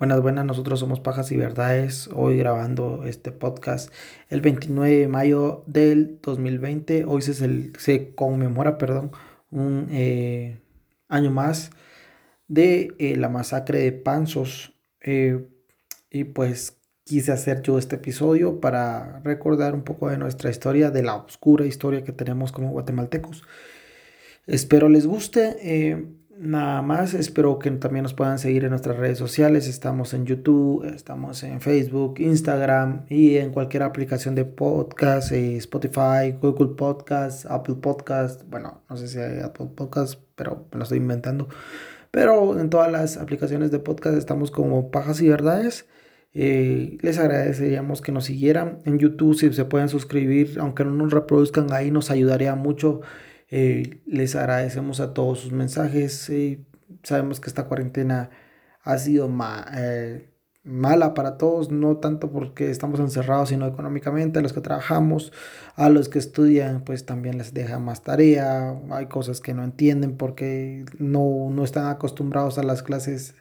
Buenas, buenas, nosotros somos Pajas y Verdades, hoy grabando este podcast el 29 de mayo del 2020, hoy se, se conmemora, perdón, un eh, año más de eh, la masacre de Panzos eh, y pues quise hacer yo este episodio para recordar un poco de nuestra historia, de la oscura historia que tenemos como guatemaltecos. Espero les guste. Nada más, espero que también nos puedan seguir en nuestras redes sociales. Estamos en YouTube, estamos en Facebook, Instagram y en cualquier aplicación de podcast, eh, Spotify, Google Podcast, Apple Podcast. Bueno, no sé si hay Apple Podcast, pero me lo estoy inventando. Pero en todas las aplicaciones de podcast estamos como Pajas y Verdades. Eh, les agradeceríamos que nos siguieran en YouTube si se pueden suscribir, aunque no nos reproduzcan ahí, nos ayudaría mucho eh, les agradecemos a todos sus mensajes. sabemos que esta cuarentena ha sido eh, mala para todos, no tanto porque estamos encerrados, sino económicamente. A los que trabajamos, a los que estudian, pues también les deja más tarea. Hay cosas que no entienden porque no, no están acostumbrados a las clases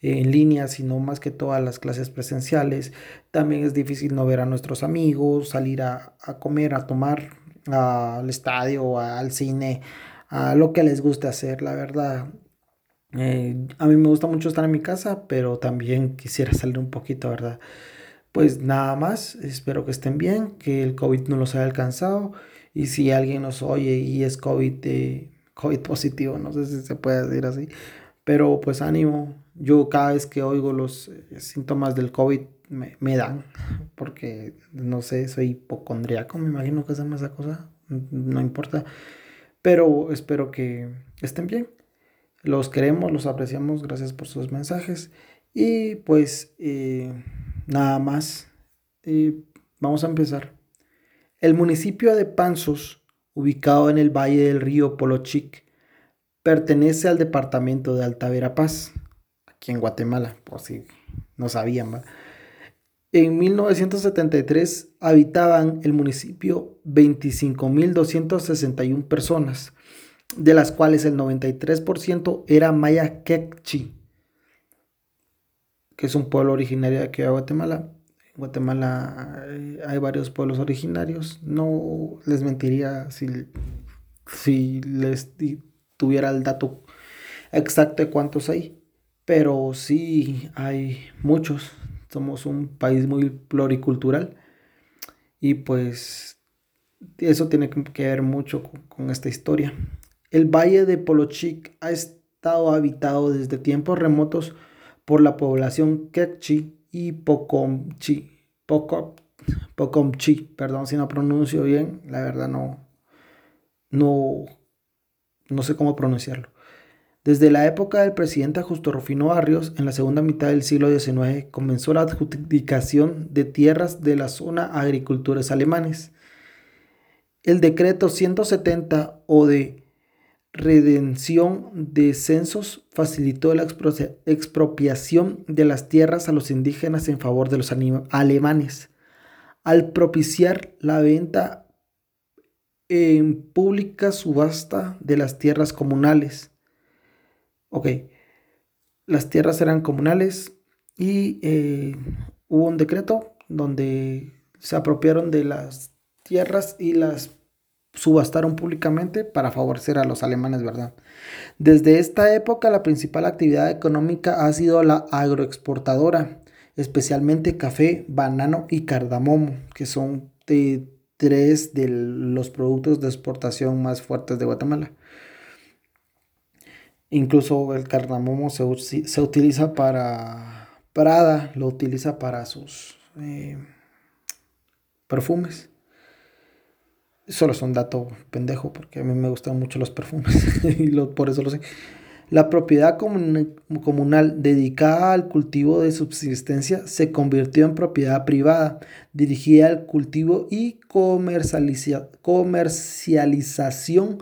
en línea, sino más que todas las clases presenciales. También es difícil no ver a nuestros amigos, salir a comer, a tomar al estadio, al cine, a lo que les guste hacer, la verdad. Eh, a mí me gusta mucho estar en mi casa, pero también quisiera salir un poquito, ¿verdad? Pues nada más, espero que estén bien, que el COVID no los haya alcanzado y si alguien nos oye y es COVID, eh, COVID positivo, no sé si se puede decir así, pero pues ánimo, yo cada vez que oigo los eh, síntomas del COVID me, dan, porque no sé, soy hipocondriaco, me imagino que es esa cosa, no importa, pero espero que estén bien. Los queremos, los apreciamos, gracias por sus mensajes. Y pues eh, nada más, vamos a empezar. El municipio de Panzos, ubicado en el valle del río Polochic, pertenece al departamento de Alta Verapaz, aquí en Guatemala, por si no sabían. ¿va? En 1973 habitaban el municipio 25.261 personas, de las cuales el 93% era maya quechí, que es un pueblo originario de aquí de Guatemala. En Guatemala eh, hay varios pueblos originarios. No les mentiría si, si les tuviera el dato exacto de cuántos hay, pero sí hay muchos somos un país muy pluricultural y pues eso tiene que ver mucho con, esta historia. El valle de Polochic ha estado habitado desde tiempos remotos por la población Quechí y Pocomchi, Pocomchi, perdón si no pronuncio bien, la verdad no, no, no sé cómo pronunciarlo. Desde la época del presidente Justo Rufino Barrios, en la segunda mitad del siglo XIX, comenzó la adjudicación de tierras de la zona a agricultores alemanes. El decreto 170 o de redención de censos facilitó la expropiación de las tierras a los indígenas en favor de los alemanes, al propiciar la venta en pública subasta de las tierras comunales Ok, las tierras eran comunales y eh, hubo un decreto donde se apropiaron de las tierras y las subastaron públicamente para favorecer a los alemanes, ¿verdad? Desde esta época la principal actividad económica ha sido la agroexportadora, especialmente café, banano y cardamomo, que son tres de los productos de exportación más fuertes de Guatemala. Incluso el cardamomo se, utiliza para Prada, lo utiliza para sus eh, perfumes. Solo es un dato pendejo porque a mí me gustan mucho los perfumes y por eso lo sé. La propiedad comunal dedicada al cultivo de subsistencia se convirtió en propiedad privada, dirigida al cultivo y comercialización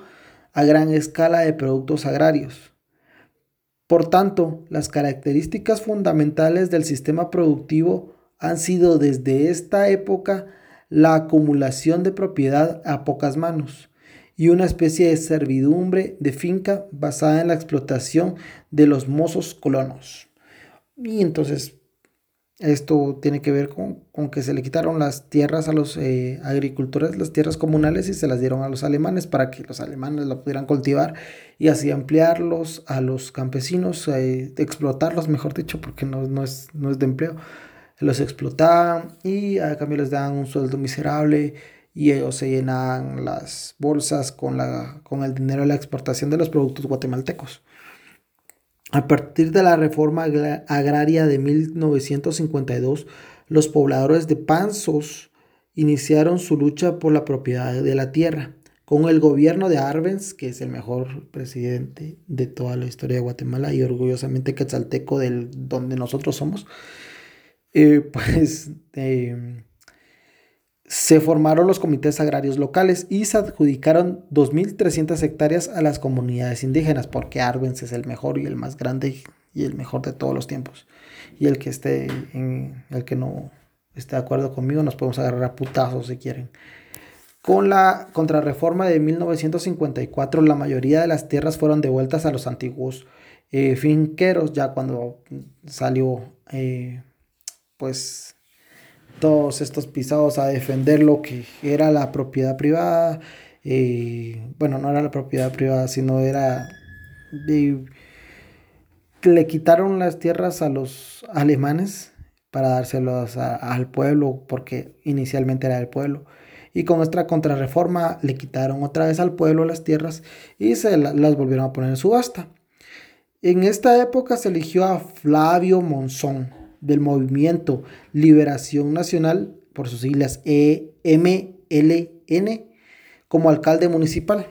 a gran escala de productos agrarios. Por tanto, las características fundamentales del sistema productivo han sido desde esta época la acumulación de propiedad a pocas manos y una especie de servidumbre de finca basada en la explotación de los mozos colonos. Y entonces esto tiene que ver con, que se le quitaron las tierras a los eh, agricultores, las tierras comunales, y se las dieron a los alemanes para que los alemanes lo pudieran cultivar y así ampliarlos a los campesinos, eh, explotarlos, mejor dicho, porque no, es, no es de empleo. Los explotaban y a cambio les daban un sueldo miserable y ellos se llenaban las bolsas con, la, con el dinero de la exportación de los productos guatemaltecos. A partir de la reforma agraria de 1952, los pobladores de Panzos iniciaron su lucha por la propiedad de la tierra. Con el gobierno de Arbenz, que es el mejor presidente de toda la historia de Guatemala y orgullosamente quetzalteco del donde nosotros somos, eh, pues em, se formaron los comités agrarios locales y se adjudicaron 2.300 hectáreas a las comunidades indígenas, porque Arbenz es el mejor y el más grande y el mejor de todos los tiempos. Y el que esté en, el que no esté de acuerdo conmigo, nos podemos agarrar a putazos si quieren. Con la contrarreforma de 1954, la mayoría de las tierras fueron devueltas a los antiguos eh, finqueros, ya cuando salió, eh, pues, todos estos pisados a defender lo que era la propiedad privada. Eh, bueno, no era la propiedad privada, sino era... le quitaron las tierras a los alemanes para dárselos al pueblo, porque inicialmente era del pueblo. Y con esta contrarreforma le quitaron otra vez al pueblo las tierras y se las volvieron a poner en subasta. En esta época se eligió a Flavio Monzón del movimiento Liberación Nacional, por sus siglas EMLN, como alcalde municipal.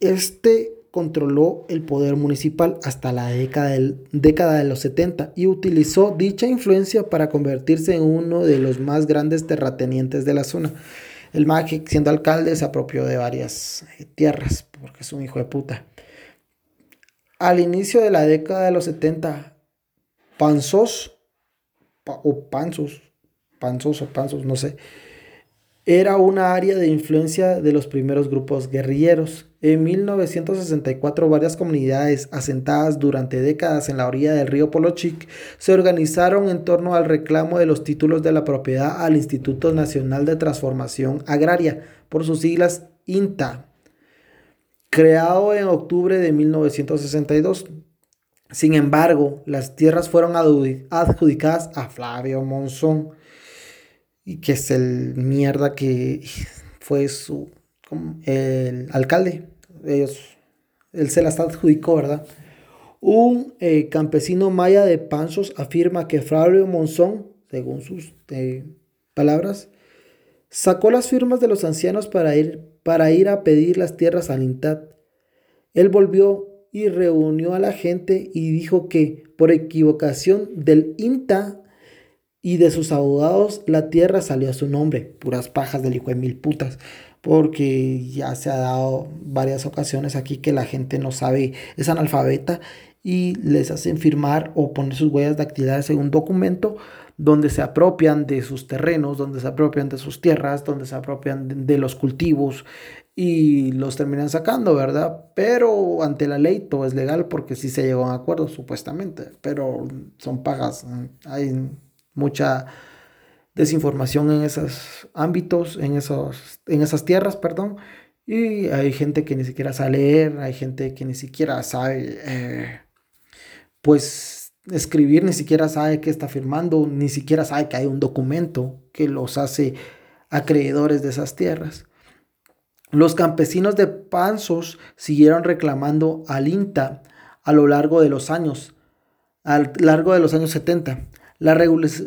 Este controló el poder municipal hasta la década, década de los 70 y utilizó dicha influencia para convertirse en uno de los más grandes terratenientes de la zona. El MAGIC, siendo alcalde, se apropió de varias tierras porque es un hijo de puta. Al inicio de la década de los 70, Panzos, o Panzos, o Panzos, no sé, era una área de influencia de los primeros grupos guerrilleros. En 1964, varias comunidades asentadas durante décadas en la orilla del río Polochic se organizaron en torno al reclamo de los títulos de la propiedad al Instituto Nacional de Transformación Agraria, por sus siglas INTA creado en octubre de 1962. Sin embargo, las tierras fueron adjudicadas a Flavio Monzón, y que es el mierda que fue su el alcalde. Ellos, él se las adjudicó, ¿verdad? Un eh, campesino maya de Panzos afirma que Flavio Monzón, según sus eh, palabras, sacó las firmas de los ancianos para ir para ir a pedir las tierras al INTAT. Él volvió y reunió a la gente y dijo que por equivocación del INTA y de sus abogados la tierra salió a su nombre. Puras pajas del hijo de mil putas. Porque ya se ha dado varias ocasiones aquí que la gente no sabe, es analfabeta y les hacen firmar o poner sus huellas dactilares en un documento donde se apropian de sus terrenos, donde se apropian de sus tierras, donde se apropian de, los cultivos y los terminan sacando, ¿verdad? Pero ante la ley todo es legal porque sí se llegó a un acuerdo, supuestamente, pero son pagas. Hay mucha desinformación en esos ámbitos, en, esos, en esas tierras, perdón. Y hay gente que ni siquiera sabe leer, hay gente que ni siquiera sabe, eh, pues, escribir, ni siquiera sabe que está firmando, ni siquiera sabe que hay un documento que los hace acreedores de esas tierras. Los campesinos de Panzos siguieron reclamando al INTA a lo largo de los años, al largo de los años 70, la,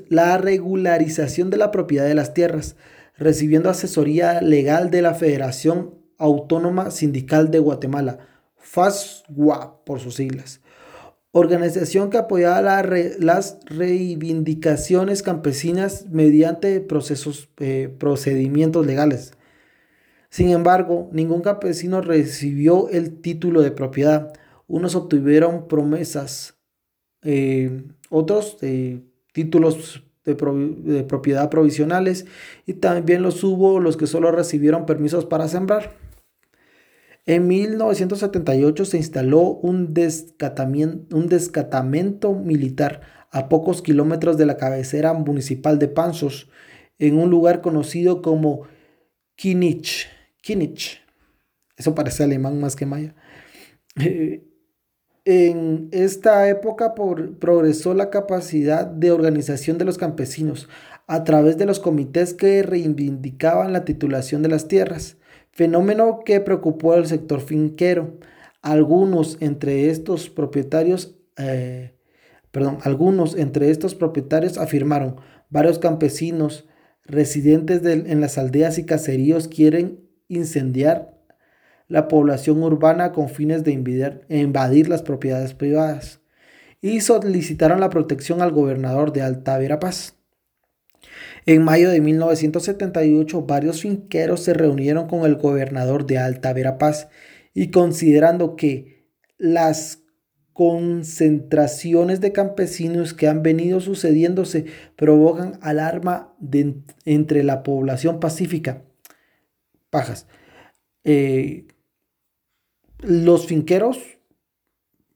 la regularización de la propiedad de las tierras, recibiendo asesoría legal de la Federación Autónoma Sindical de Guatemala, FASGUA por sus siglas organización que apoyaba las reivindicaciones campesinas mediante procesos, eh, procedimientos legales. Sin embargo, ningún campesino recibió el título de propiedad. Unos obtuvieron promesas, eh, otros eh, títulos de, de propiedad provisionales y también los hubo los que solo recibieron permisos para sembrar. En 1978 se instaló un un militar a pocos kilómetros de la cabecera municipal de Panzos, en un lugar conocido como. Kinich. Eso parece alemán más que maya. en esta época progresó la capacidad de organización de los campesinos a través de los comités que reivindicaban la titulación de las tierras, fenómeno que preocupó al sector finquero. Algunos entre estos propietarios, eh, perdón, algunos entre estos propietarios afirmaron, varios campesinos residentes en las aldeas y caseríos quieren incendiar la población urbana con fines de invadir, las propiedades privadas y solicitaron la protección al gobernador de Alta Verapaz. En mayo de 1978, varios finqueros se reunieron con el gobernador de Alta Verapaz y considerando que las concentraciones de campesinos que han venido sucediéndose provocan alarma entre la población pacífica. Pajas. Eh, los finqueros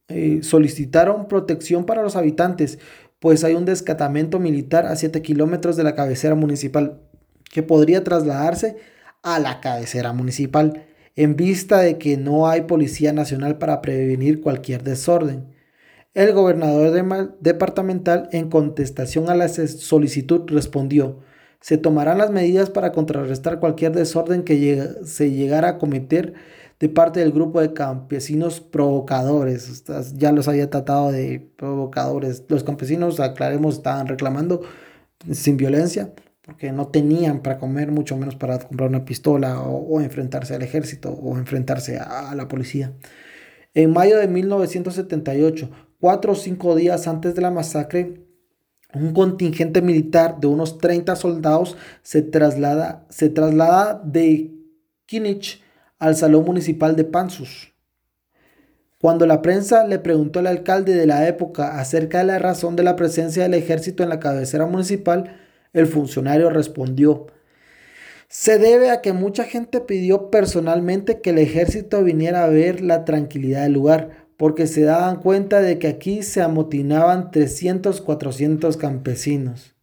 eh, solicitaron protección para los habitantes, pues hay un descatamento militar a 7 kilómetros de la cabecera municipal que podría trasladarse a la cabecera municipal en vista de que no hay policía nacional para prevenir cualquier desorden. El gobernador departamental, en contestación a la solicitud, respondió, se tomarán las medidas para contrarrestar cualquier desorden que se llegara a cometer de parte del grupo de campesinos provocadores. Ya los había tratado de provocadores. Los campesinos, aclaremos, estaban reclamando sin violencia porque no tenían para comer, mucho menos para comprar una pistola o, enfrentarse al ejército o enfrentarse a, la policía. En mayo de 1978, cuatro o cinco días antes de la masacre, un contingente militar de unos 30 soldados se traslada, se traslada de Kinich al Salón Municipal de Pansus. Cuando la prensa le preguntó al alcalde de la época acerca de la razón de la presencia del ejército en la cabecera municipal, el funcionario respondió, se debe a que mucha gente pidió personalmente que el ejército viniera a ver la tranquilidad del lugar, porque se daban cuenta de que aquí se amotinaban 300, 400 campesinos.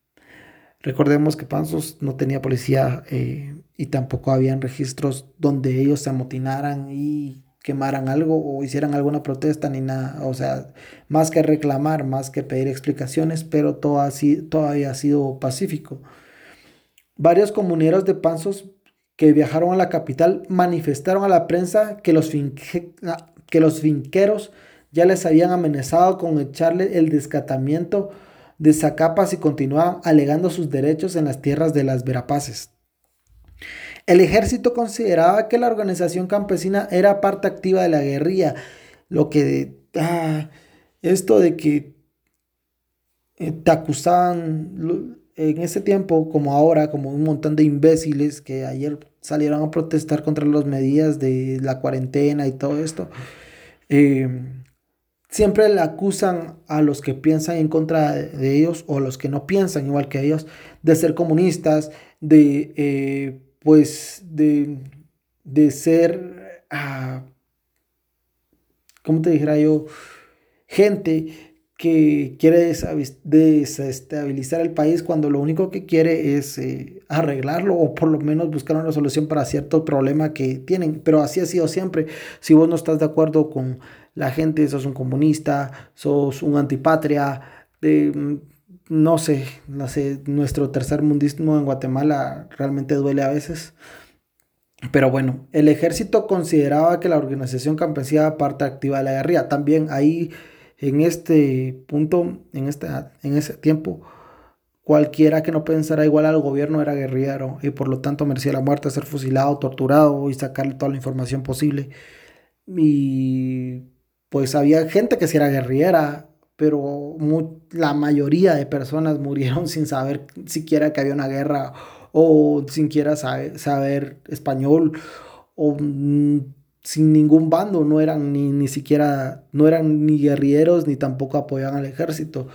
Recordemos que Panzos no tenía policía eh, y tampoco habían registros donde ellos se amotinaran y quemaran algo o hicieran alguna protesta ni nada. O sea, más que reclamar, más que pedir explicaciones, pero todo, así, todo había sido pacífico. Varios comuneros de Panzos que viajaron a la capital manifestaron a la prensa que los, que los finqueros ya les habían amenazado con echarle el descatamiento de Zacapas y continuaban alegando sus derechos en las tierras de las Verapaces. El ejército consideraba que la organización campesina era parte activa de la guerrilla, lo que ah, esto de que eh, te acusaban en ese tiempo como ahora como un montón de imbéciles que ayer salieron a protestar contra las medidas de la cuarentena y todo esto. Eh, siempre le acusan a los que piensan en contra de ellos o los que no piensan igual que ellos de ser comunistas, de eh, pues de, ser, ah, ¿cómo te dijera yo? Gente que quiere desestabilizar el país cuando lo único que quiere es eh, arreglarlo o por lo menos buscar una solución para cierto problema que tienen. Pero así ha sido siempre. Si vos no estás de acuerdo con la gente, sos un comunista, sos un antipatria, mm, no sé, no sé, nuestro tercer mundismo en Guatemala realmente duele a veces. Pero bueno, el ejército consideraba que la organización campesina parte activa de la guerrilla. También ahí, en este punto, en, este, en ese tiempo, cualquiera que no pensara igual al gobierno era guerrillero y por lo tanto merecía la muerte, ser fusilado, torturado y sacarle toda la información posible. Y pues había gente que sí era guerrillera, pero la mayoría de personas murieron sin saber siquiera que había una guerra o sin siquiera saber, español o sin ningún bando, no eran ni, ni siquiera, no eran ni guerrilleros ni tampoco apoyaban al ejército.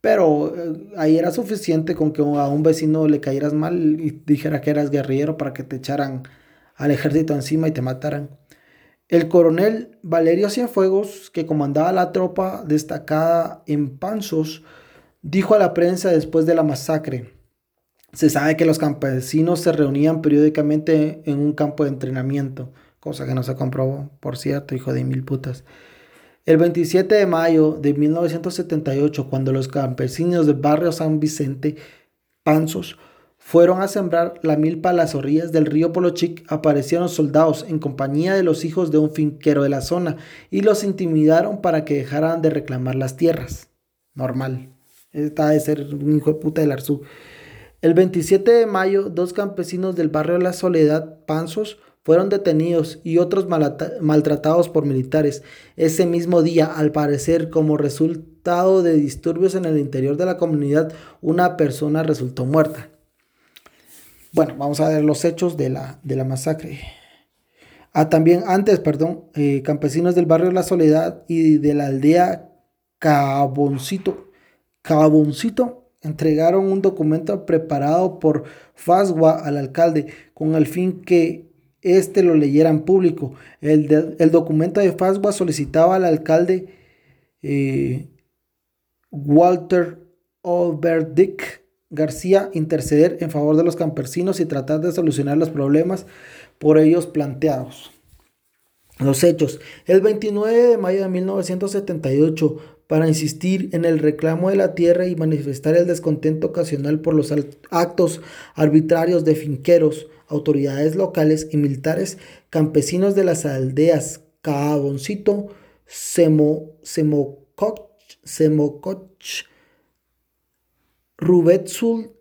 Pero eh, ahí era suficiente con que a un vecino le cayeras mal y dijera que eras guerrillero para que te echaran al ejército encima y te mataran. El coronel Valerio Cienfuegos, que comandaba la tropa destacada en Panzos, dijo a la prensa después de la masacre, se sabe que los campesinos se reunían periódicamente en un campo de entrenamiento, cosa que no se comprobó, por cierto, hijo de mil putas. El 27 de mayo de 1978, cuando los campesinos del barrio San Vicente, Panzos, fueron a sembrar la milpa a las orillas del río Polochic, aparecieron soldados en compañía de los hijos de un finquero de la zona y los intimidaron para que dejaran de reclamar las tierras. Normal. Esta de ser un hijo de puta del Arzú. El 27 de mayo, dos campesinos del barrio La Soledad, Panzos, fueron detenidos y otros maltratados por militares. Ese mismo día, al parecer, como resultado de disturbios en el interior de la comunidad, una persona resultó muerta. Bueno, vamos a ver los hechos de la, de la masacre. Ah, también antes, perdón, eh, campesinos del barrio La Soledad y de la aldea Caboncito, Caboncito entregaron un documento preparado por Fasgua al alcalde con el fin que éste lo leyera en público. El, el documento de Fasgua solicitaba al alcalde eh, Walter Overdick García interceder en favor de los campesinos y tratar de solucionar los problemas por ellos planteados. Los hechos. El 29 de mayo de 1978, para insistir en el reclamo de la tierra y manifestar el descontento ocasional por los actos arbitrarios de finqueros, autoridades locales y militares, campesinos de las aldeas Caboncito, Semo, Semococh, Semococh, Rubetzul,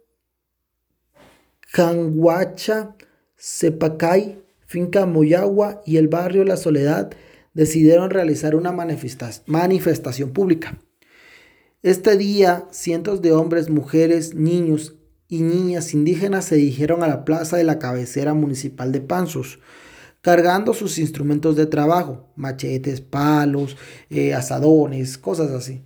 Canguacha, Cepacay, Finca Moyagua y el barrio La Soledad decidieron realizar una manifestación pública. Este día, cientos de hombres, mujeres, niños y niñas indígenas se dirigieron a la plaza de la cabecera municipal de Panzos, cargando sus instrumentos de trabajo, machetes, palos, eh, asadones, cosas así.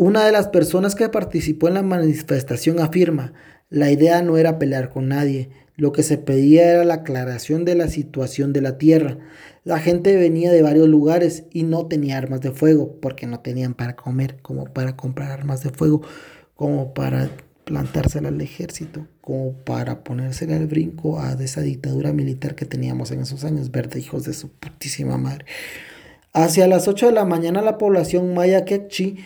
Una de las personas que participó en la manifestación afirma, la idea no era pelear con nadie, lo que se pedía era la aclaración de la situación de la tierra. La gente venía de varios lugares y no tenía armas de fuego, porque no tenían para comer, como para comprar armas de fuego, como para plantársela al ejército, como para ponérsela al brinco a esa dictadura militar que teníamos en esos años, verde hijos de su putísima madre. Hacia las 8 de la mañana la población maya quechí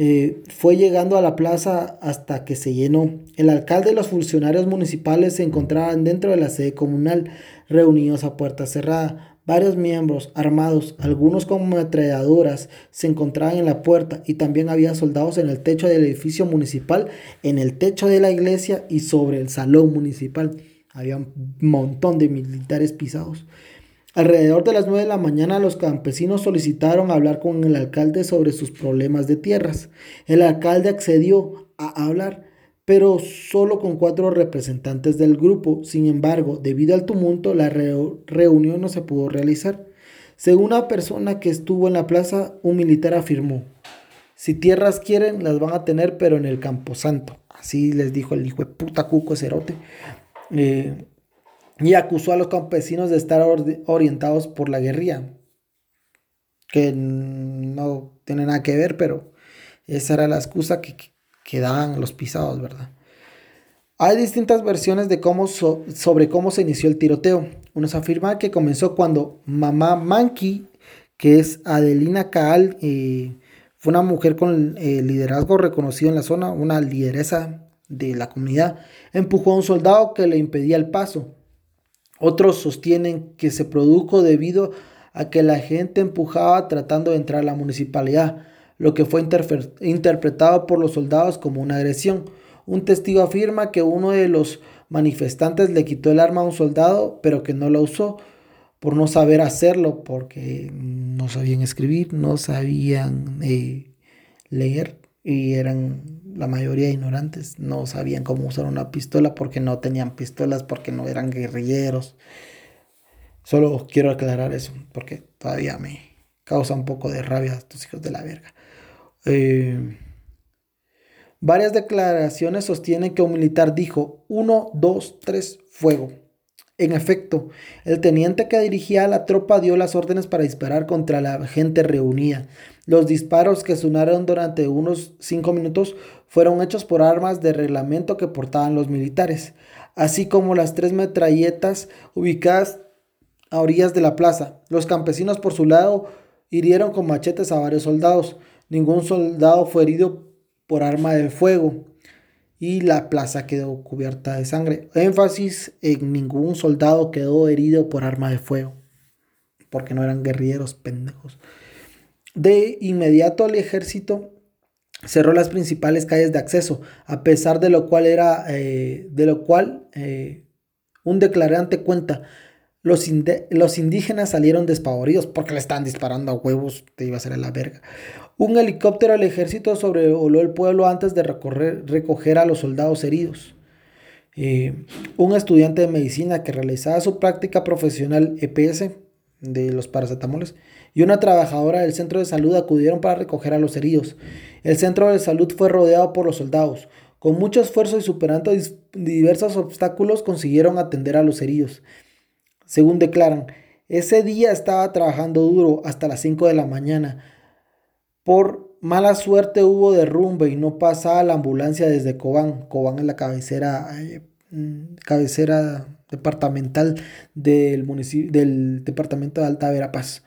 eh, fue llegando a la plaza hasta que se llenó. El alcalde y los funcionarios municipales se encontraban dentro de la sede comunal, reunidos a puerta cerrada. Varios miembros armados, algunos con ametralladoras, se encontraban en la puerta y también había soldados en el techo del edificio municipal, en el techo de la iglesia y sobre el salón municipal. Había un montón de militares pisados. Alrededor de las 9 de la mañana los campesinos solicitaron hablar con el alcalde sobre sus problemas de tierras. El alcalde accedió a hablar, pero solo con cuatro representantes del grupo. Sin embargo, debido al tumulto, la reunión no se pudo realizar. Según una persona que estuvo en la plaza, un militar afirmó, si tierras quieren, las van a tener, pero en el Camposanto. Así les dijo el hijo de puta cuco cerote. Eh, y acusó a los campesinos de estar orientados por la guerrilla, que no tiene nada que ver, pero esa era la excusa que, que daban los pisados, ¿verdad? Hay distintas versiones de cómo sobre cómo se inició el tiroteo. Unos afirman que comenzó cuando mamá Manki, que es Adelina Caal, eh, fue una mujer con eh, liderazgo reconocido en la zona, una lideresa de la comunidad, empujó a un soldado que le impedía el paso. Otros sostienen que se produjo debido a que la gente empujaba tratando de entrar a la municipalidad, lo que fue interpretado por los soldados como una agresión. Un testigo afirma que uno de los manifestantes le quitó el arma a un soldado, pero que no la usó por no saber hacerlo, porque no sabían escribir, no sabían eh, leer y eran la mayoría ignorantes, no sabían cómo usar una pistola porque no tenían pistolas, porque no eran guerrilleros. Solo quiero aclarar eso, porque todavía me causa un poco de rabia estos hijos de la verga. Eh, varias declaraciones sostienen que un militar dijo 1, 2, 3, fuego. En efecto, el teniente que dirigía la tropa dio las órdenes para disparar contra la gente reunida. Los disparos que sonaron durante unos cinco minutos fueron hechos por armas de reglamento que portaban los militares, así como las tres metralletas ubicadas a orillas de la plaza. Los campesinos por su lado hirieron con machetes a varios soldados. Ningún soldado fue herido por arma de fuego y la plaza quedó cubierta de sangre. Énfasis en ningún soldado quedó herido por arma de fuego, porque no eran guerrilleros pendejos. De inmediato el ejército cerró las principales calles de acceso, a pesar de lo cual era, eh, de lo cual eh, un declarante cuenta, los, los, indígenas salieron despavoridos porque le estaban disparando a huevos, te iba a ser a la verga. Un helicóptero del ejército sobrevoló el pueblo antes de recoger a los soldados heridos. Eh, un estudiante de medicina que realizaba su práctica profesional EPS de los paracetamoles y una trabajadora del centro de salud acudieron para recoger a los heridos. El centro de salud fue rodeado por los soldados. Con mucho esfuerzo y superando diversos obstáculos consiguieron atender a los heridos. Según declaran, ese día estaba trabajando duro hasta las 5 de la mañana por mala suerte hubo derrumbe y no pasaba la ambulancia desde Cobán. Cobán es la cabecera, mm, cabecera departamental del, municipio, del departamento de Alta Verapaz,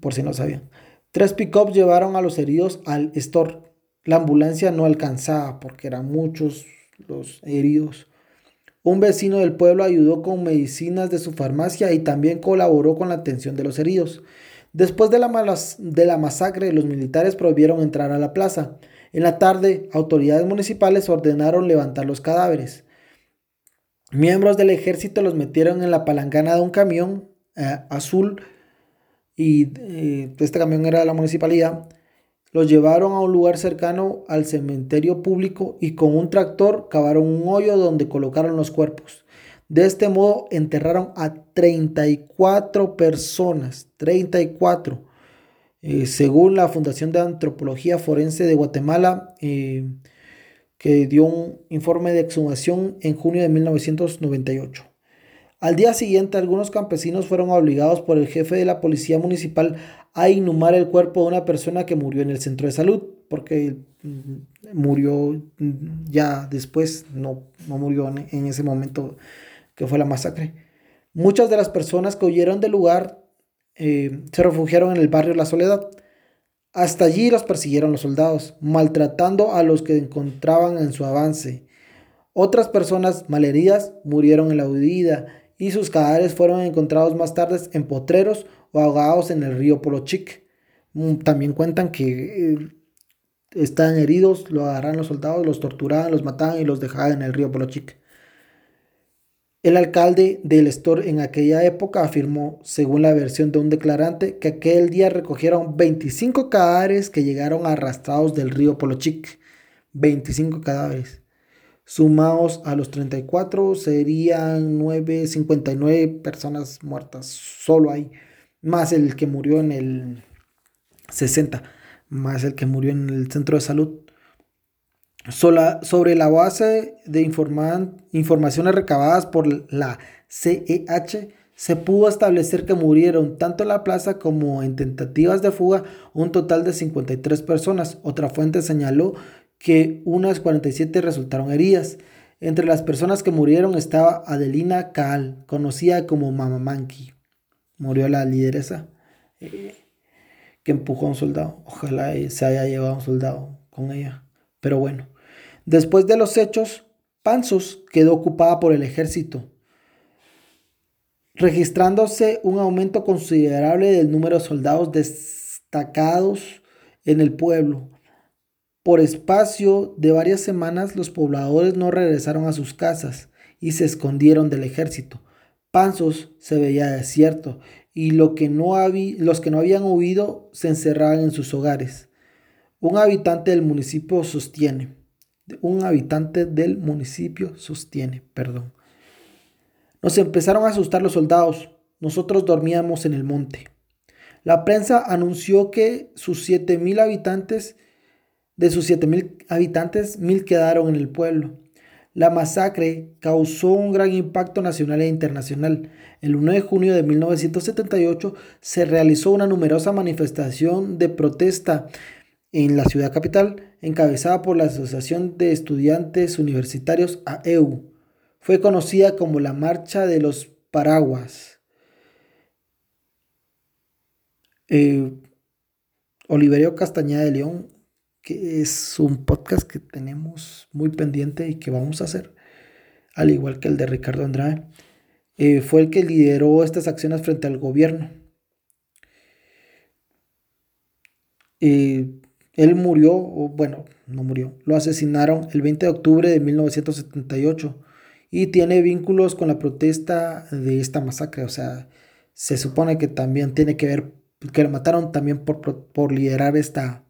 por si no sabían. Tres pick-ups llevaron a los heridos al store. La ambulancia no alcanzaba porque eran muchos los heridos. Un vecino del pueblo ayudó con medicinas de su farmacia y también colaboró con la atención de los heridos. Después de la, de la masacre, los militares prohibieron entrar a la plaza. En la tarde, autoridades municipales ordenaron levantar los cadáveres. Miembros del ejército los metieron en la palangana de un camión eh, azul y eh, este camión era de la municipalidad. Los llevaron a un lugar cercano al cementerio público y con un tractor cavaron un hoyo donde colocaron los cuerpos. De este modo enterraron a 34 personas, 34. Eh, según la Fundación de Antropología Forense de Guatemala, que dio un informe de exhumación en junio de 1998. Al día siguiente, algunos campesinos fueron obligados por el jefe de la policía municipal a inhumar el cuerpo de una persona que murió en el centro de salud, porque mm, murió ya después, no, no murió en ese momento que fue la masacre. Muchas de las personas que huyeron del lugar eh, se refugiaron en el barrio La Soledad. Hasta allí los persiguieron los soldados, maltratando a los que encontraban en su avance. Otras personas malheridas murieron en la huida y sus cadáveres fueron encontrados más tarde en potreros o ahogados en el río Polochic. Mm, también cuentan que eh, estaban heridos, lo agarraron los soldados, los torturaban, los mataban y los dejaban en el río Polochic. El alcalde del Store en aquella época afirmó, según la versión de un declarante, que aquel día recogieron 25 cadáveres que llegaron arrastrados del río Polochic. 25 cadáveres. Sumados a los 34 serían 9, 59 personas muertas. Solo hay. Más el que murió en el 60. Más el que murió en el centro de salud sobre la base de informaciones recabadas por la CEH, se pudo establecer que murieron tanto en la plaza como en tentativas de fuga un total de 53 personas. Otra fuente señaló que unas 47 resultaron heridas. Entre las personas que murieron estaba Adelina Kaal, conocida como Mama. Murió la lideresa eh, que empujó a un soldado. Ojalá se haya llevado a un soldado con ella. Pero bueno, Después de los hechos, Panzos quedó ocupada por el ejército, registrándose un aumento considerable del número de soldados destacados en el pueblo. Por espacio de varias semanas los pobladores no regresaron a sus casas y se escondieron del ejército. Panzos se veía desierto y lo que no los que no habían huido se encerraban en sus hogares. Un habitante del municipio sostiene un habitante del municipio sostiene, perdón. Nos empezaron a asustar los soldados. Nosotros dormíamos en el monte. La prensa anunció que sus mil habitantes, de sus mil habitantes, mil quedaron en el pueblo. La masacre causó un gran impacto nacional e internacional. El 1 de junio de 1978 se realizó una numerosa manifestación de protesta en la ciudad capital, encabezada por la Asociación de Estudiantes Universitarios AEU. Fue conocida como la Marcha de los Paraguas. Eh, Oliverio Castañeda de León, que es un podcast que tenemos muy pendiente y que vamos a hacer, al igual que el de Ricardo Andrade, eh, fue el que lideró estas acciones frente al gobierno. Eh, él murió, o bueno, no murió, lo asesinaron el 20 de octubre de 1978 y tiene vínculos con la protesta de esta masacre, o sea, se supone que también tiene que ver que lo mataron también por, liderar esta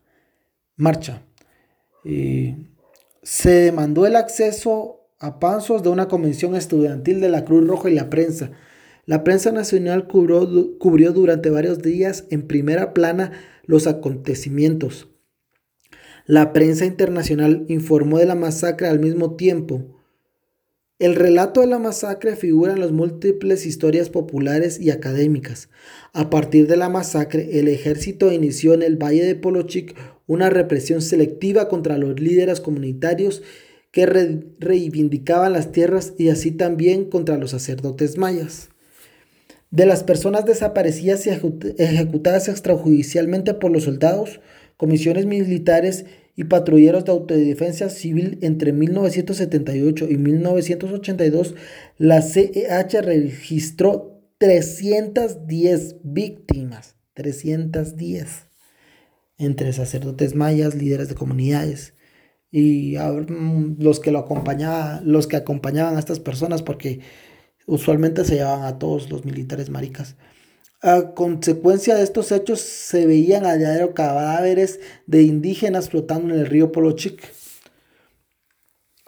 marcha. se demandó el acceso a panzos de una convención estudiantil de la Cruz Roja y la prensa. La prensa nacional cubrió, cubrió durante varios días en primera plana los acontecimientos. La prensa internacional informó de la masacre al mismo tiempo el relato de la masacre figura en las múltiples historias populares y académicas. A partir de la masacre, el ejército inició en el Valle de Polochik una represión selectiva contra los líderes comunitarios que reivindicaban las tierras y así también contra los sacerdotes mayas. De las personas desaparecidas y ejecutadas extrajudicialmente por los soldados, comisiones militares y patrulleros de autodefensa civil entre 1978 y 1982, la CEH registró 310 víctimas, 310, entre sacerdotes mayas, líderes de comunidades y mm, los que lo acompañaban, los que acompañaban a estas personas, porque usualmente se llevaban a todos los militares maricas. A consecuencia de estos hechos se veían a diario cadáveres de indígenas flotando en el río Polochic.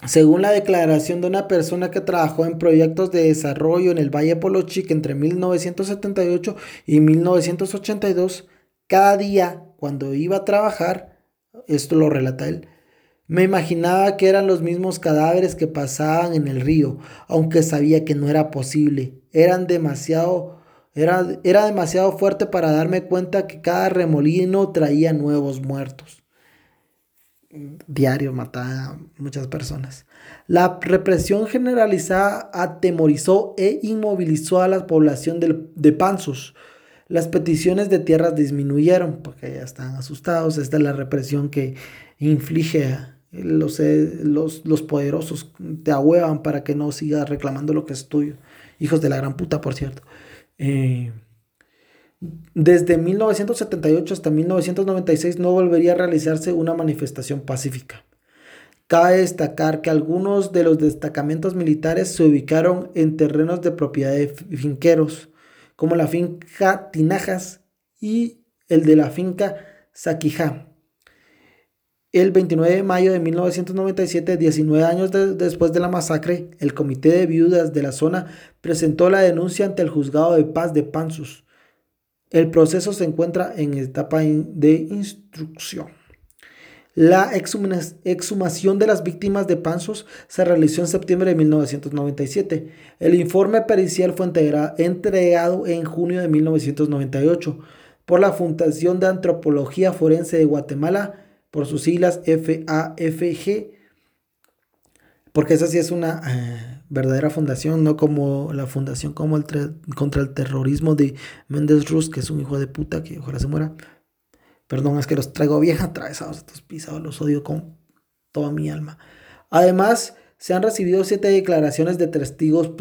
Según la declaración de una persona que trabajó en proyectos de desarrollo en el Valle Polochic entre 1978 y 1982, cada día cuando iba a trabajar, esto lo relata él, me imaginaba que eran los mismos cadáveres que pasaban en el río, aunque sabía que no era posible. Eran demasiado era, demasiado fuerte para darme cuenta que cada remolino traía nuevos muertos. Diario mataba a muchas personas. La represión generalizada atemorizó e inmovilizó a la población de, de Panzos. Las peticiones de tierras disminuyeron porque ya estaban asustados. Esta es la represión que inflige los, eh, los, los poderosos. Te ahuevan para que no sigas reclamando lo que es tuyo. Hijos de la gran puta, por cierto. Eh, desde 1978 hasta 1996 no volvería a realizarse una manifestación pacífica. Cabe destacar que algunos de los destacamentos militares se ubicaron en terrenos de propiedad de finqueros, como la finca Tinajas y el de la finca Saquijá. El 29 de mayo de 1997, 19 años después de la masacre, el Comité de Viudas de la zona presentó la denuncia ante el Juzgado de Paz de Pansus. El proceso se encuentra en etapa de instrucción. La exhumación de las víctimas de Pansus se realizó en septiembre de 1997. El informe pericial fue entregado en junio de 1998 por la Fundación de Antropología Forense de Guatemala por sus siglas FAFG, porque esa sí es una eh, verdadera fundación, no como la fundación como el contra el terrorismo de Méndez Ruz, que es un hijo de puta que ojalá se muera. Perdón, es que los traigo bien atravesados, estos pisados, los odio con toda mi alma. Además, se han recibido siete declaraciones de testigos,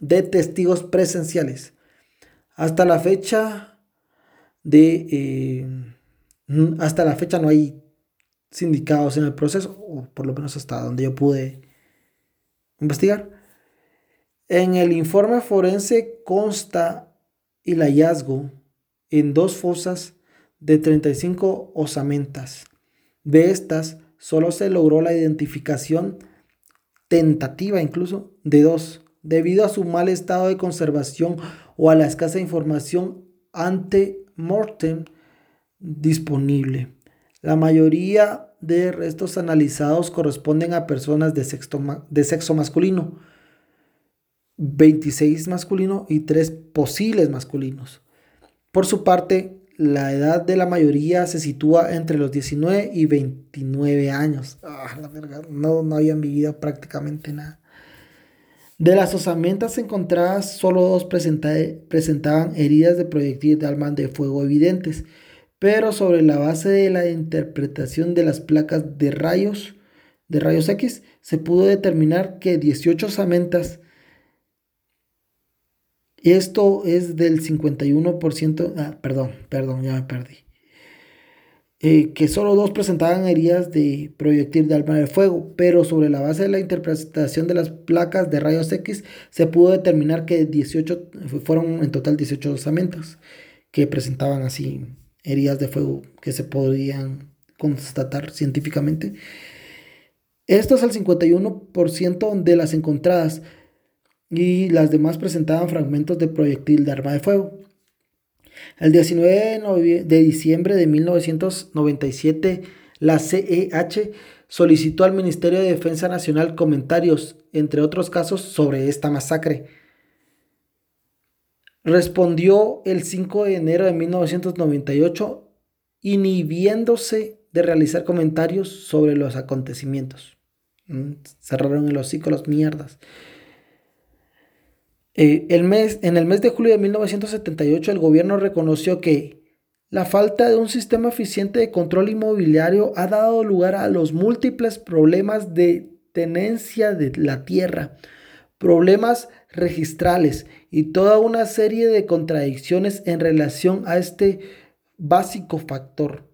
de testigos presenciales. Hasta la fecha de... Eh, hasta la fecha no hay sindicados en el proceso, o por lo menos hasta donde yo pude investigar. En el informe forense consta el hallazgo en dos fosas de 35 osamentas. De estas, solo se logró la identificación tentativa incluso de dos, debido a su mal estado de conservación o a la escasa información ante mortem disponible. La mayoría de restos analizados corresponden a personas de sexo, de sexo masculino, 26 masculino y 3 posibles masculinos. Por su parte, la edad de la mayoría se sitúa entre los 19 y 29 años. Ah, la verdad, no, no habían vivido prácticamente nada. De las osamentas encontradas, solo dos presentaban heridas de proyectil de arma de fuego evidentes, pero sobre la base de la interpretación de las placas de rayos, de rayos X, se pudo determinar que 18 osamentas, esto es del 51%, ah, perdón, perdón, ya me perdí. Eh, que solo dos presentaban heridas de proyectil de arma de fuego, pero sobre la base de la interpretación de las placas de rayos X se pudo determinar que 18, fueron en total 18 osamentas que presentaban así heridas de fuego que se podían constatar científicamente. Esto es el 51% de las encontradas y las demás presentaban fragmentos de proyectil de arma de fuego. El 19 de diciembre de 1997, la CEH solicitó al Ministerio de Defensa Nacional comentarios, entre otros casos, sobre esta masacre. Respondió el 5 de enero de 1998, inhibiéndose de realizar comentarios sobre los acontecimientos. Mm, cerraron el hocico los mierdas. Eh, el mes, en el mes de julio de 1978 el gobierno reconoció que la falta de un sistema eficiente de control inmobiliario ha dado lugar a los múltiples problemas de tenencia de la tierra, problemas registrales y toda una serie de contradicciones en relación a este básico factor.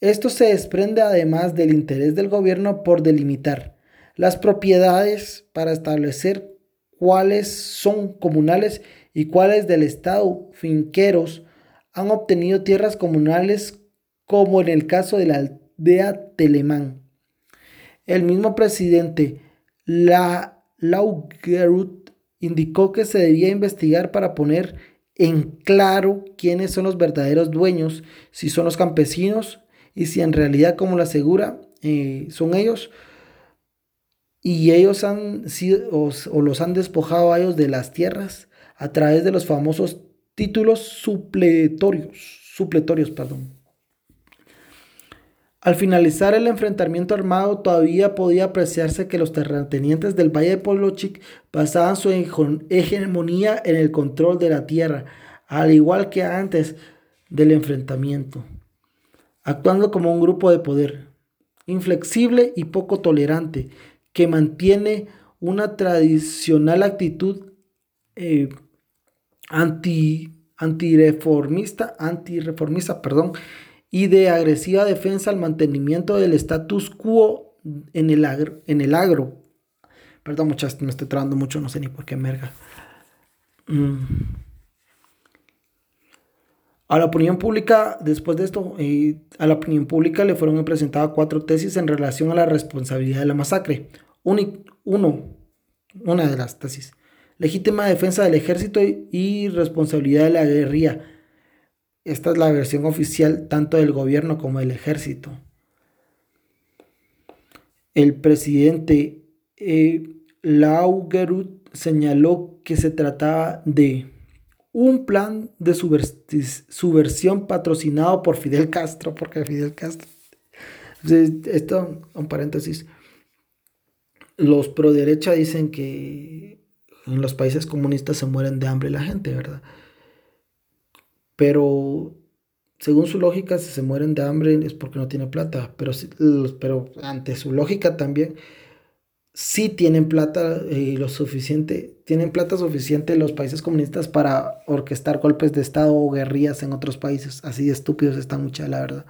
Esto se desprende además del interés del gobierno por delimitar las propiedades para establecer cuáles son comunales y cuáles del Estado finqueros han obtenido tierras comunales como en el caso de la aldea Telemán. El mismo presidente la Laugerut indicó que se debía investigar para poner en claro quiénes son los verdaderos dueños, si son los campesinos y si en realidad, como lo asegura, eh, son ellos y ellos han sido o, los han despojado a ellos de las tierras a través de los famosos títulos supletorios, supletorios, perdón. Al finalizar el enfrentamiento armado, todavía podía apreciarse que los terratenientes del Valle de Polochic basaban su hegemonía en el control de la tierra, al igual que antes del enfrentamiento, actuando como un grupo de poder, inflexible y poco tolerante, que mantiene una tradicional actitud eh, anti, antireformista, perdón, y de agresiva defensa al mantenimiento del status quo en el agro. En el agro. Perdón, muchas, me estoy trabando mucho, no sé ni por qué merga. Mm. A la opinión pública, después de esto, eh, a la opinión pública le fueron presentadas cuatro tesis en relación a la responsabilidad de la masacre. Uno, una de las tesis. Legítima defensa del ejército y responsabilidad de la guerrilla. Esta es la versión oficial tanto del gobierno como del ejército. El presidente eh, Laugerut señaló que se trataba de un plan de subversión patrocinado por Fidel Castro, porque Fidel Castro, esto, un paréntesis, los pro derecha dicen que en los países comunistas se mueren de hambre la gente, ¿verdad? Pero según su lógica, si se mueren de hambre es porque no tienen plata. Pero, pero ante su lógica también, sí tienen plata y eh, lo suficiente, tienen plata suficiente los países comunistas para orquestar golpes de Estado o guerrillas en otros países. Así de estúpidos están mucha, la verdad.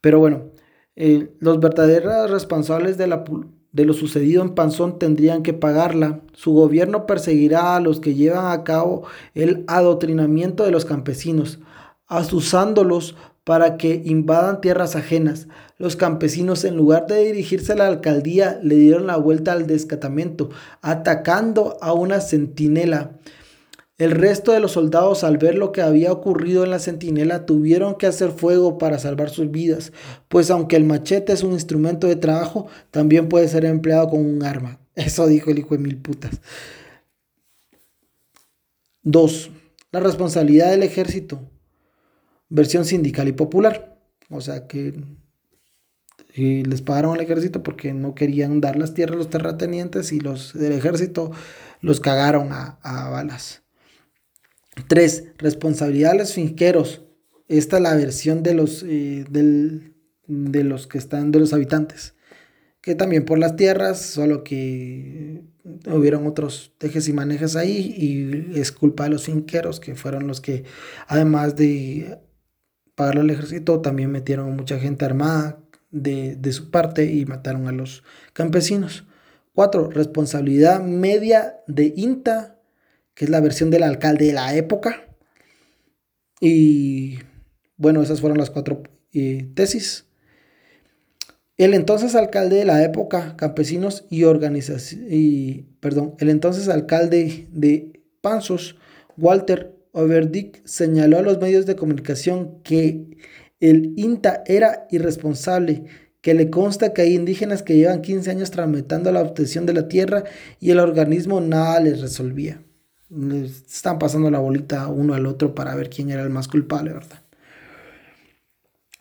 Pero bueno, eh, los verdaderos responsables de la de lo sucedido en Panzón tendrían que pagarla. Su gobierno perseguirá a los que llevan a cabo el adoctrinamiento de los campesinos, asusándolos para que invadan tierras ajenas. Los campesinos, en lugar de dirigirse a la alcaldía, le dieron la vuelta al descatamiento, atacando a una centinela. El resto de los soldados, al ver lo que había ocurrido en la centinela, tuvieron que hacer fuego para salvar sus vidas, pues aunque el machete es un instrumento de trabajo, también puede ser empleado como un arma. Eso dijo el hijo de mil putas. 2. La responsabilidad del ejército. Versión sindical y popular. O sea que les pagaron al ejército porque no querían dar las tierras a los terratenientes y los del ejército los cagaron a, balas. 3. Responsabilidad de los finqueros. Esta es la versión de los, eh, de los que están, de los habitantes. Que también por las tierras, solo que hubieron otros tejes y manejas ahí y es culpa de los finqueros que fueron los que, además de pagarle al ejército, también metieron mucha gente armada de, su parte y mataron a los campesinos. Cuatro, responsabilidad media de INTA, que es la versión del alcalde de la época. Y bueno, esas fueron las cuatro eh, tesis. El entonces alcalde de la época, campesinos y organización, y, perdón, el entonces alcalde de Panzos, Walter Overdick, señaló a los medios de comunicación que el INTA era irresponsable, que le consta que hay indígenas que llevan 15 años tramitando la obtención de la tierra y el organismo nada les resolvía. Están pasando la bolita uno al otro para ver quién era el más culpable, ¿verdad?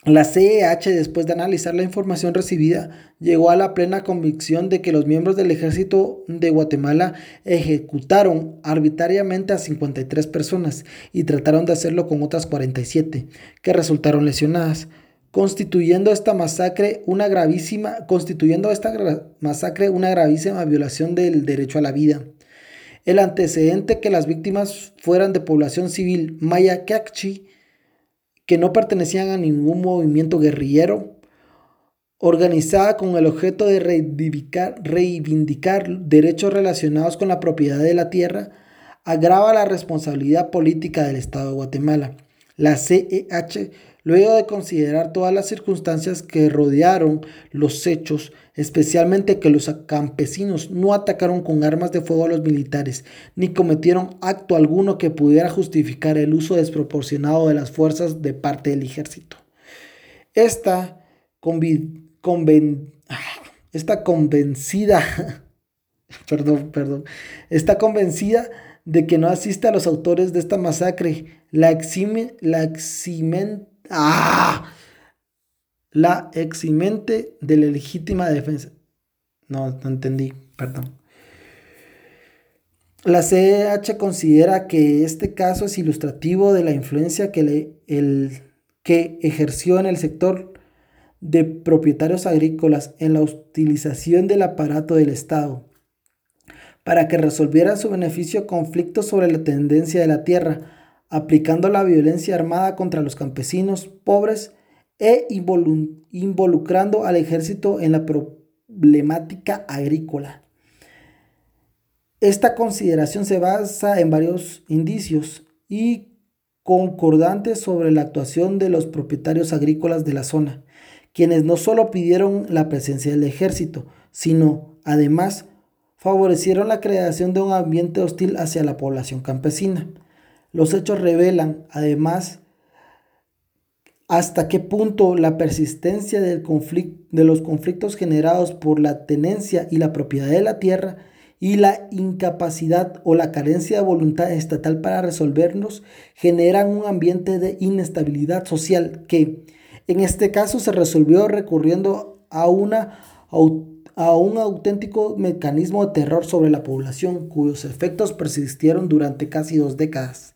La CEH, después de analizar la información recibida, llegó a la plena convicción de que los miembros del ejército de Guatemala ejecutaron arbitrariamente a 53 personas y trataron de hacerlo con otras 47, que resultaron lesionadas, constituyendo esta masacre una gravísima, constituyendo esta masacre una gravísima violación del derecho a la vida. El antecedente que las víctimas fueran de población civil maya Kekchi que no pertenecían a ningún movimiento guerrillero, organizada con el objeto de reivindicar, reivindicar derechos relacionados con la propiedad de la tierra, agrava la responsabilidad política del Estado de Guatemala. La CEH Luego de considerar todas las circunstancias que rodearon los hechos, especialmente que los campesinos no atacaron con armas de fuego a los militares, ni cometieron acto alguno que pudiera justificar el uso desproporcionado de las fuerzas de parte del ejército. Esta, esta convencida, perdón, perdón, está convencida de que no asiste a los autores de esta masacre, la, exime, ¡Ah! La eximente de la legítima defensa. No, no entendí, perdón. La CH considera que este caso es ilustrativo de la influencia que, le, el, que ejerció en el sector de propietarios agrícolas en la utilización del aparato del Estado para que resolviera su beneficio conflictos sobre la tendencia de la tierra aplicando la violencia armada contra los campesinos pobres e involucrando al ejército en la problemática agrícola. Esta consideración se basa en varios indicios y concordantes sobre la actuación de los propietarios agrícolas de la zona, quienes no solo pidieron la presencia del ejército, sino además favorecieron la creación de un ambiente hostil hacia la población campesina. Los hechos revelan, además, hasta qué punto la persistencia de los conflictos generados por la tenencia y la propiedad de la tierra y la incapacidad o la carencia de voluntad estatal para resolverlos generan un ambiente de inestabilidad social que en este caso se resolvió recurriendo a un auténtico mecanismo de terror sobre la población cuyos efectos persistieron durante casi dos décadas.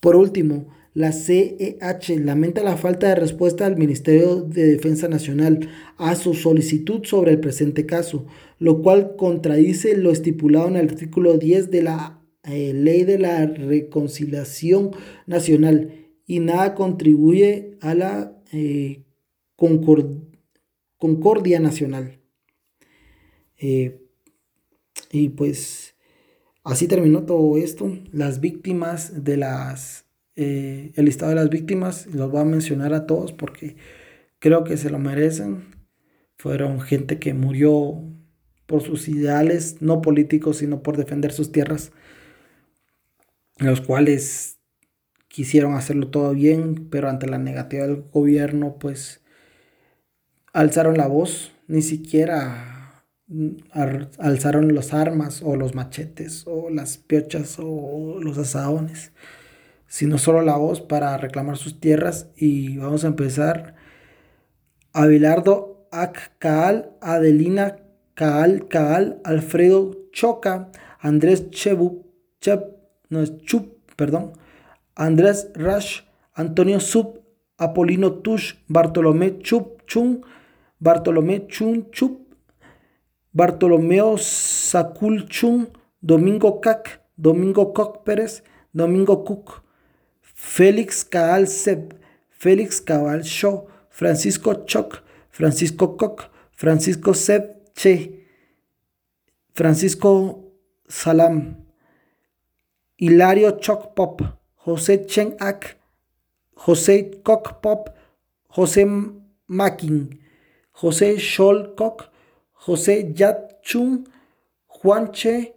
Por último, la CEH lamenta la falta de respuesta del Ministerio de Defensa Nacional a su solicitud sobre el presente caso, lo cual contradice lo estipulado en el artículo 10 de la eh, Ley de la Reconciliación Nacional y nada contribuye a la eh, concordia nacional. Eh, y pues Así terminó todo esto. Las víctimas de las... Eh, el listado de las víctimas, los voy a mencionar a todos porque creo que se lo merecen. Fueron gente que murió por sus ideales, no políticos, sino por defender sus tierras. los cuales quisieron hacerlo todo bien, pero ante la negativa del gobierno, pues alzaron la voz, ni siquiera alzaron las armas o los machetes o las piochas o los asadones, sino solo la voz para reclamar sus tierras y vamos a empezar. Abelardo Akkaal, Adelina Kaal Kaal, Alfredo Choca, Andrés Chebu, no es Chup, perdón, Andrés Rash, Antonio Sub, Apolino Tush, Bartolomé Chup Chung, Bartolomé Chun Chup, Bartolomeo Sacul Chung, Domingo Cac, Domingo Coc Pérez, Domingo Cook, Félix Caal Seb, Félix Cabal Shaw, Francisco Choc, Francisco Coc, Francisco Seb Che, Francisco Salam, Hilario Choc Pop, José Chen Ak, José Coc Pop, José Makin, José Shol Coc, José Yat Chung, Juan Che,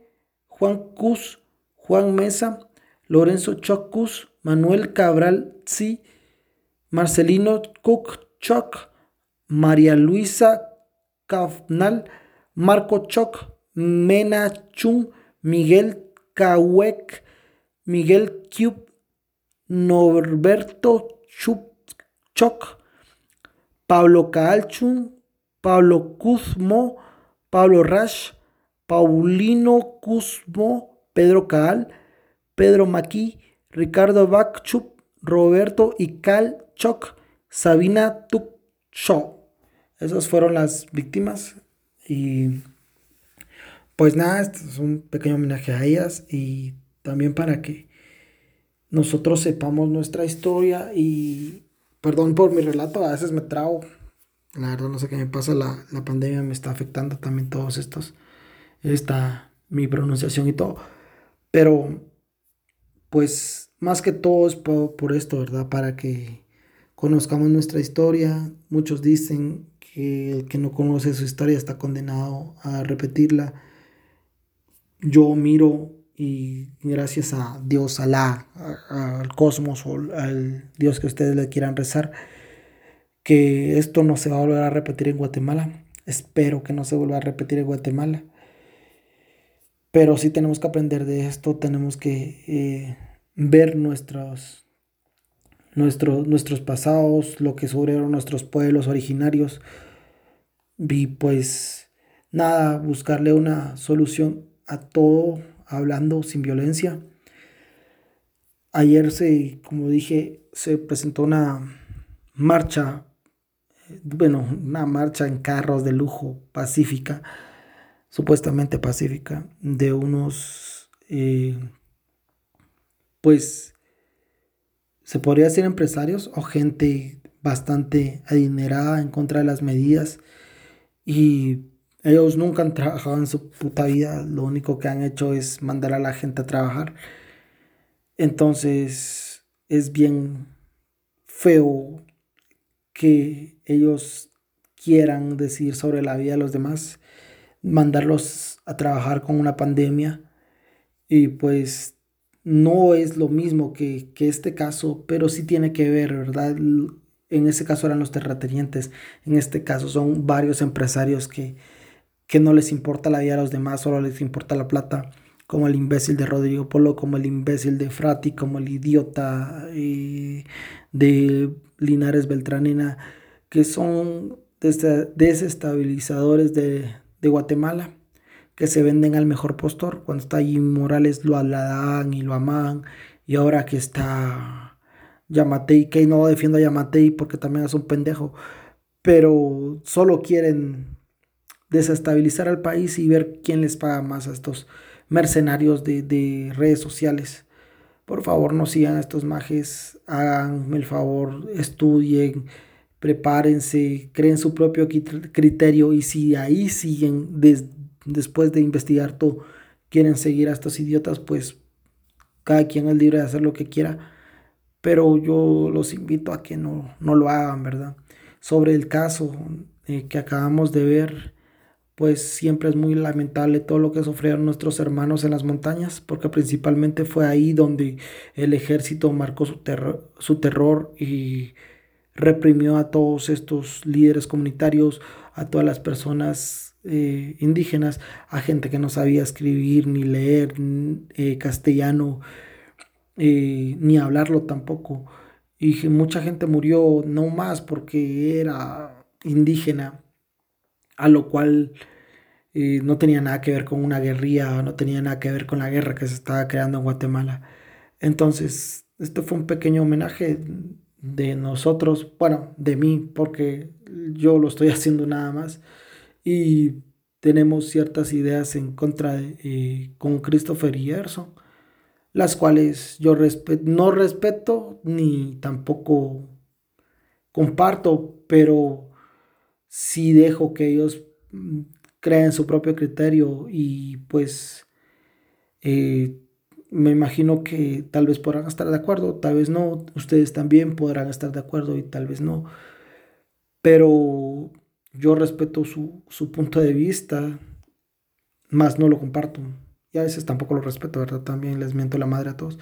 Juan Cus, Juan Mesa, Lorenzo Chocus, Manuel Cabral Tzi, Marcelino Cook Choc, María Luisa Cafnal, Marco Choc, Mena Chung, Miguel Cahuec, Miguel Cube, Norberto Chup Choc, Pablo Caalchun, Pablo Cusmo, Pablo Rash, Paulino Cusmo, Pedro Caal, Pedro Maquí, Ricardo Bakchup, Roberto y Cal Choc, Sabina Tukcho. Esas fueron las víctimas y pues nada, este es un pequeño homenaje a ellas y también para que nosotros sepamos nuestra historia y perdón por mi relato, a veces me trago. La verdad no sé qué me pasa, la, la pandemia me está afectando también todos estos, esta, mi pronunciación y todo. Pero pues más que todo es por, esto, ¿verdad? Para que conozcamos nuestra historia. Muchos dicen que el que no conoce su historia está condenado a repetirla. Yo miro y gracias a Dios, Alá, al cosmos o al Dios que ustedes le quieran rezar, que esto no se va a volver a repetir en Guatemala. Espero que no se vuelva a repetir en Guatemala. Pero sí tenemos que aprender de esto, tenemos que eh, ver nuestros, nuestros, pasados, lo que sufrieron nuestros pueblos originarios. Y pues nada, buscarle una solución a todo hablando sin violencia. Ayer se, como dije, se presentó una marcha, bueno, una marcha en carros de lujo pacífica supuestamente pacífica de unos, eh, pues, se podría decir empresarios o gente bastante adinerada en contra de las medidas y ellos nunca han trabajado en su puta vida, lo único que han hecho es mandar a la gente a trabajar. Entonces es bien feo que ellos quieran decir sobre la vida de los demás mandarlos a trabajar con una pandemia y pues no es lo mismo que, este caso, pero sí tiene que ver, ¿verdad? En ese caso eran los terratenientes, en este caso son varios empresarios que, que no les importa la vida a los demás, solo les importa la plata, como el imbécil de Rodrigo Polo, como el imbécil de Frati, como el idiota eh, de Linares Beltranina, que son desestabilizadores de, Guatemala que se venden al mejor postor. Cuando está allí Morales lo aladan y lo aman. Y ahora que está Yamatei, que no defiendo a Yamatei porque también es un pendejo. Pero solo quieren desestabilizar al país y ver quién les paga más a estos mercenarios de redes sociales. Por favor, no sigan a estos majes, hagan el favor, estudien, prepárense, creen su propio criterio y si ahí siguen después de investigar todo, quieren seguir a estos idiotas, pues cada quien es libre de hacer lo que quiera, pero yo los invito a que no, no lo hagan, ¿verdad? Sobre el caso eh, que acabamos de ver, pues siempre es muy lamentable todo lo que sufrieron nuestros hermanos en las montañas, porque principalmente fue ahí donde el ejército marcó su, su terror y reprimió a todos estos líderes comunitarios, a todas las personas eh, indígenas, a gente que no sabía escribir ni leer eh, castellano, eh, ni hablarlo tampoco. Y mucha gente murió no más porque era indígena, a lo cual no tenía nada que ver con una guerrilla, no tenía nada que ver con la guerra que se estaba creando en Guatemala. Entonces, esto fue un pequeño homenaje de nosotros, bueno, de mí, porque yo lo estoy haciendo nada más. Y tenemos ciertas ideas en contra de, eh, con Christopher y las cuales yo no respeto ni tampoco comparto, pero sí dejo que ellos mm, creen su propio criterio y pues eh, me imagino que tal vez podrán estar de acuerdo, tal vez no, ustedes también podrán estar de acuerdo y tal vez no, pero yo respeto su, punto de vista, más no lo comparto. Y a veces tampoco lo respeto, ¿verdad? También les miento la madre a todos.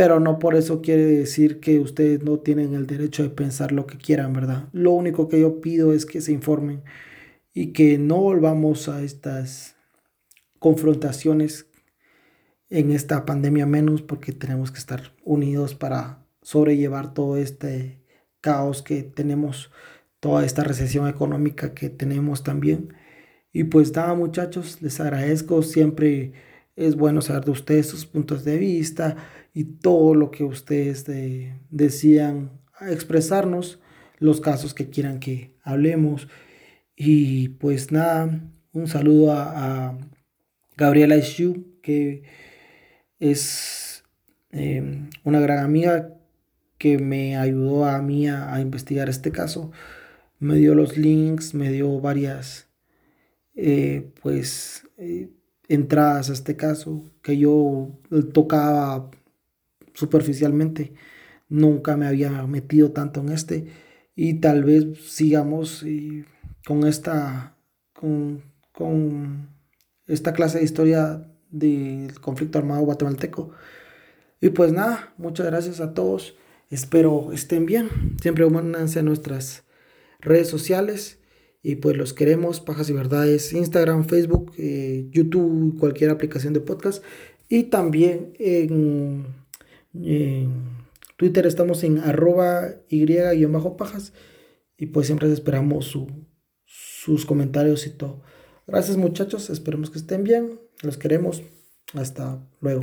Pero no por eso quiere decir que ustedes no tienen el derecho de pensar lo que quieran, ¿verdad? Lo único que yo pido es que se informen y que no volvamos a estas confrontaciones en esta pandemia menos porque tenemos que estar unidos para sobrellevar todo este caos que tenemos, toda esta recesión económica que tenemos también. Y pues nada muchachos, les agradezco, siempre es bueno saber de ustedes sus puntos de vista y todo lo que ustedes decían expresarnos, los casos que quieran que hablemos. Y pues nada, un saludo a, a Gabriela Ishu, que es em, una gran amiga que me ayudó a mí a, investigar este caso. Me dio los links, me dio varias eh, pues eh, entradas a este caso que yo tocaba superficialmente. Nunca me había metido tanto en este y tal vez sigamos eh, con esta con, con esta clase de historia del conflicto armado guatemalteco. Y pues nada, muchas gracias a todos. Espero estén bien. Siempre únanse a nuestras redes sociales. Y pues los queremos, Pajas y Verdades, Instagram, Facebook, eh, YouTube, cualquier aplicación de podcast. Y también en, Twitter estamos en arroba y-pajas. Y pues siempre esperamos sus comentarios y todo. Gracias muchachos, esperemos que estén bien. Los queremos. Hasta luego.